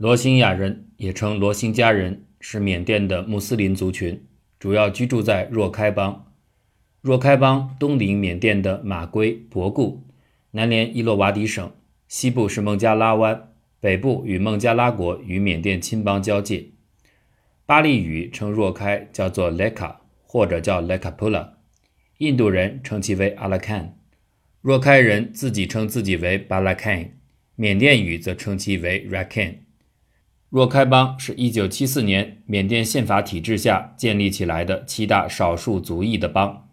罗兴亚人也称罗兴家人，是缅甸的穆斯林族群，主要居住在若开邦。若开邦东临缅甸的马圭、博固，南连伊洛瓦底省，西部是孟加拉湾，北部与孟加拉国与缅甸亲邦交界。巴利语称若开叫做 Leka，或者叫 Lekapula。印度人称其为阿拉坎，若开人自己称自己为巴拉坎，缅甸语则称其为 Rakan。若开邦是一九七四年缅甸宪法体制下建立起来的七大少数族裔的邦。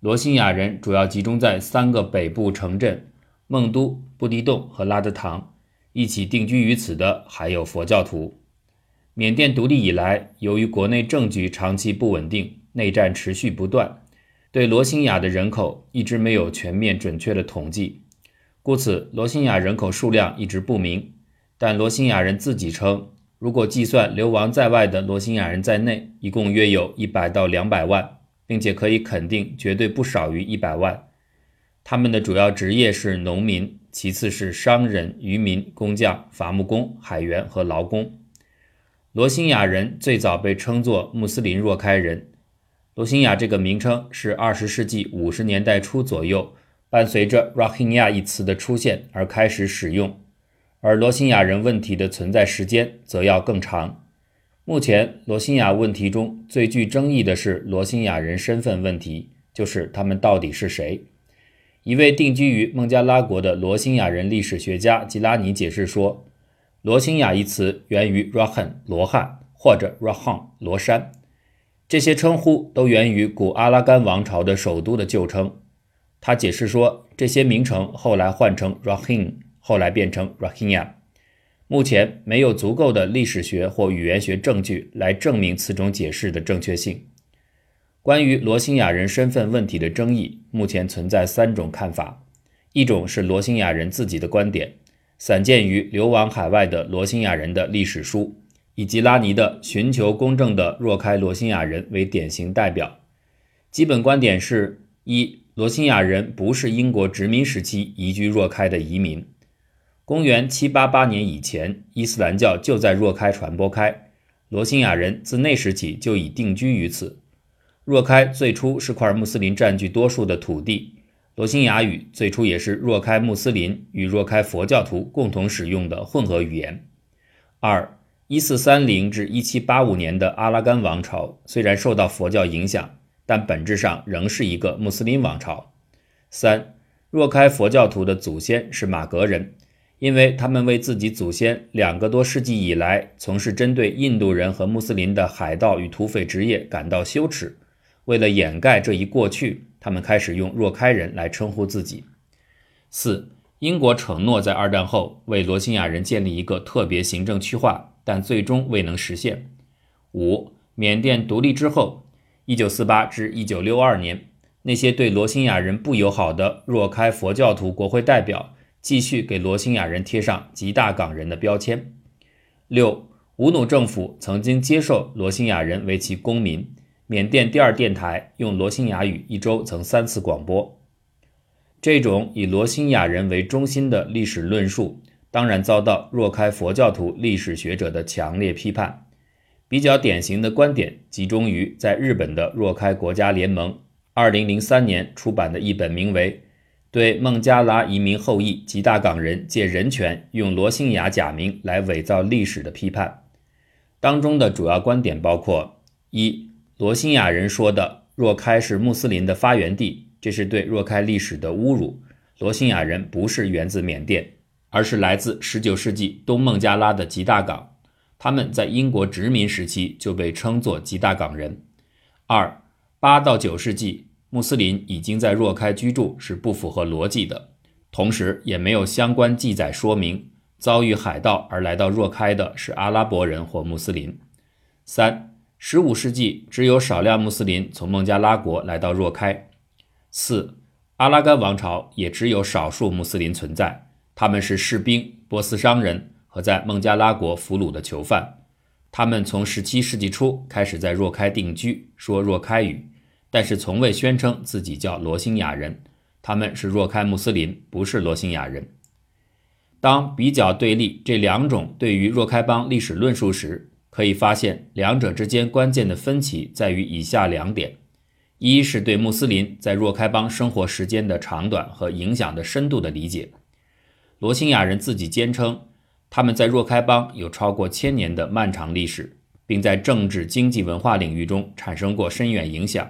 罗兴亚人主要集中在三个北部城镇孟都、布迪洞和拉德唐，一起定居于此的还有佛教徒。缅甸独立以来，由于国内政局长期不稳定，内战持续不断。对罗兴亚的人口一直没有全面准确的统计，故此罗兴亚人口数量一直不明。但罗兴亚人自己称，如果计算流亡在外的罗兴亚人在内，一共约有一百到两百万，并且可以肯定绝对不少于一百万。他们的主要职业是农民，其次是商人、渔民、工匠、伐木工、海员和劳工。罗兴亚人最早被称作穆斯林若开人。罗兴亚这个名称是二十世纪五十年代初左右，伴随着 Rohingya 一词的出现而开始使用，而罗兴亚人问题的存在时间则要更长。目前，罗兴亚问题中最具争议的是罗兴亚人身份问题，就是他们到底是谁。一位定居于孟加拉国的罗兴亚人历史学家吉拉尼解释说，罗兴亚一词源于 Rahan（ 罗汉或者 Rahan（ 罗山。这些称呼都源于古阿拉干王朝的首都的旧称。他解释说，这些名称后来换成 Rahin 后来变成 Rohingya。目前没有足够的历史学或语言学证据来证明此种解释的正确性。关于罗兴亚人身份问题的争议，目前存在三种看法：一种是罗兴亚人自己的观点，散见于流亡海外的罗兴亚人的历史书。以及拉尼的寻求公正的若开罗兴亚人为典型代表。基本观点是：一、罗兴亚人不是英国殖民时期移居若开的移民。公元788年以前，伊斯兰教就在若开传播开，罗兴亚人自那时起就已定居于此。若开最初是块穆斯林占据多数的土地，罗兴亚语最初也是若开穆斯林与若开佛教徒共同使用的混合语言。二、一四三零至一七八五年的阿拉干王朝虽然受到佛教影响，但本质上仍是一个穆斯林王朝。三，若开佛教徒的祖先是马格人，因为他们为自己祖先两个多世纪以来从事针对印度人和穆斯林的海盗与土匪职业感到羞耻，为了掩盖这一过去，他们开始用若开人来称呼自己。四，英国承诺在二战后为罗兴亚人建立一个特别行政区划。但最终未能实现。五，缅甸独立之后，一九四八至一九六二年，那些对罗兴亚人不友好的若开佛教徒国会代表继续给罗兴亚人贴上极大港人的标签。六，吴努政府曾经接受罗兴亚人为其公民，缅甸第二电台用罗兴亚语一周曾三次广播。这种以罗兴亚人为中心的历史论述。当然遭到若开佛教徒历史学者的强烈批判。比较典型的观点集中于在日本的若开国家联盟2003年出版的一本名为《对孟加拉移民后裔及大港人借人权用罗兴亚假名来伪造历史的批判》。当中的主要观点包括：一、罗兴亚人说的若开是穆斯林的发源地，这是对若开历史的侮辱。罗兴亚人不是源自缅甸。而是来自19世纪东孟加拉的吉大港，他们在英国殖民时期就被称作吉大港人。二八到九世纪，穆斯林已经在若开居住是不符合逻辑的，同时也没有相关记载说明遭遇海盗而来到若开的是阿拉伯人或穆斯林。三十五世纪只有少量穆斯林从孟加拉国来到若开。四阿拉干王朝也只有少数穆斯林存在。他们是士兵、波斯商人和在孟加拉国俘虏的囚犯。他们从17世纪初开始在若开定居，说若开语，但是从未宣称自己叫罗兴亚人。他们是若开穆斯林，不是罗兴亚人。当比较对立这两种对于若开邦历史论述时，可以发现两者之间关键的分歧在于以下两点：一是对穆斯林在若开邦生活时间的长短和影响的深度的理解。罗兴亚人自己坚称，他们在若开邦有超过千年的漫长历史，并在政治、经济、文化领域中产生过深远影响。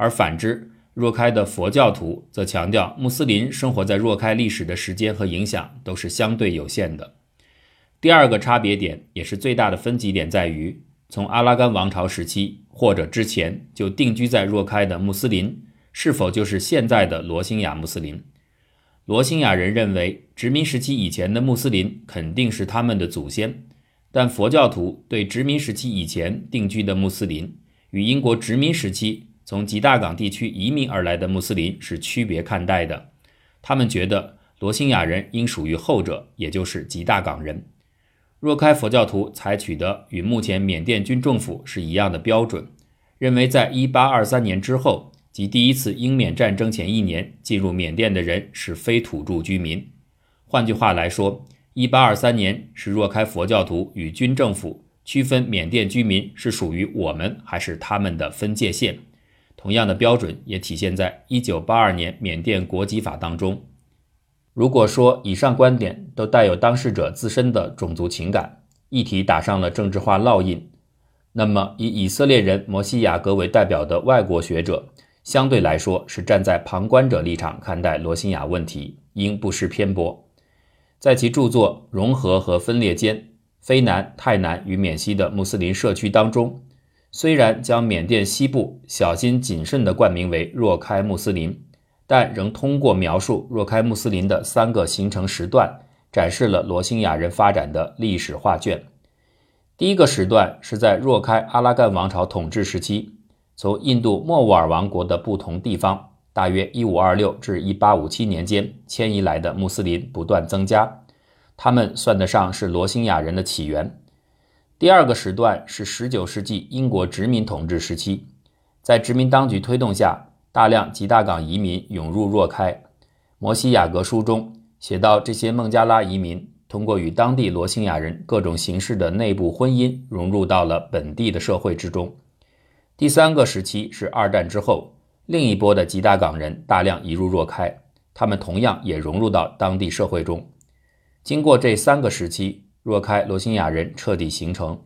而反之，若开的佛教徒则强调，穆斯林生活在若开历史的时间和影响都是相对有限的。第二个差别点，也是最大的分歧点，在于从阿拉干王朝时期或者之前就定居在若开的穆斯林，是否就是现在的罗兴亚穆斯林？罗兴亚人认为，殖民时期以前的穆斯林肯定是他们的祖先，但佛教徒对殖民时期以前定居的穆斯林与英国殖民时期从吉大港地区移民而来的穆斯林是区别看待的。他们觉得罗兴亚人应属于后者，也就是吉大港人。若开佛教徒采取的与目前缅甸军政府是一样的标准，认为在1823年之后，即第一次英缅战争前一年进入缅甸的人是非土著居民。换句话来说，1823年是若开佛教徒与军政府区分缅甸居民是属于我们还是他们的分界线。同样的标准也体现在1982年缅甸国籍法当中。如果说以上观点都带有当事者自身的种族情感，议题打上了政治化烙印，那么以以色列人摩西雅格为代表的外国学者，相对来说是站在旁观者立场看待罗兴亚问题，应不失偏颇。在其著作《融合和分裂间：非南、泰南与缅西的穆斯林社区》当中，虽然将缅甸西部小心谨慎地冠名为若开穆斯林。但仍通过描述若开穆斯林的三个形成时段，展示了罗兴亚人发展的历史画卷。第一个时段是在若开阿拉干王朝统治时期，从印度莫卧儿王国的不同地方，大约1526至1857年间迁移来的穆斯林不断增加，他们算得上是罗兴亚人的起源。第二个时段是19世纪英国殖民统治时期，在殖民当局推动下。大量吉大港移民涌入若开。摩西雅各书中写到，这些孟加拉移民通过与当地罗兴亚人各种形式的内部婚姻，融入到了本地的社会之中。第三个时期是二战之后，另一波的吉大港人大量移入若开，他们同样也融入到当地社会中。经过这三个时期，若开罗兴亚人彻底形成。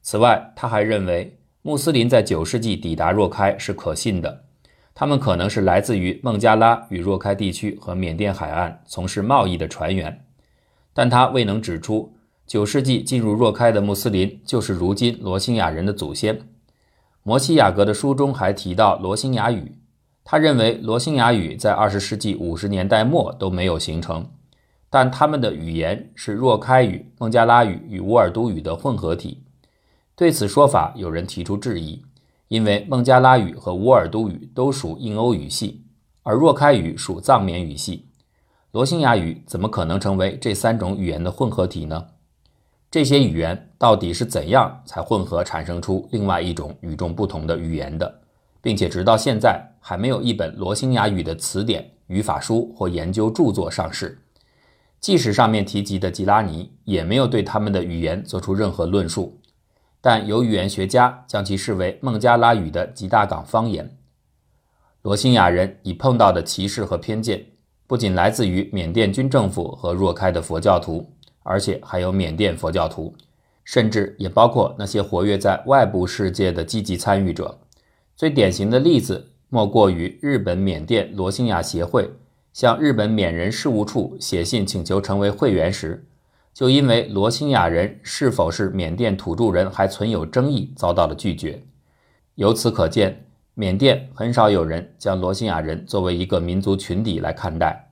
此外，他还认为穆斯林在九世纪抵达若开是可信的。他们可能是来自于孟加拉与若开地区和缅甸海岸从事贸易的船员，但他未能指出九世纪进入若开的穆斯林就是如今罗兴亚人的祖先。摩西雅各的书中还提到罗兴亚语，他认为罗兴亚语在二十世纪五十年代末都没有形成，但他们的语言是若开语、孟加拉语与乌尔都语的混合体。对此说法，有人提出质疑。因为孟加拉语和乌尔都语都属印欧语系，而若开语属藏缅语系，罗兴亚语怎么可能成为这三种语言的混合体呢？这些语言到底是怎样才混合产生出另外一种与众不同的语言的？并且直到现在还没有一本罗兴亚语的词典、语法书或研究著作上市。即使上面提及的吉拉尼也没有对他们的语言做出任何论述。但有语言学家将其视为孟加拉语的吉大港方言。罗兴亚人已碰到的歧视和偏见，不仅来自于缅甸军政府和若开的佛教徒，而且还有缅甸佛教徒，甚至也包括那些活跃在外部世界的积极参与者。最典型的例子莫过于日本缅甸罗兴亚协会向日本缅人事务处写信请求成为会员时。就因为罗兴亚人是否是缅甸土著人还存有争议，遭到了拒绝。由此可见，缅甸很少有人将罗兴亚人作为一个民族群体来看待。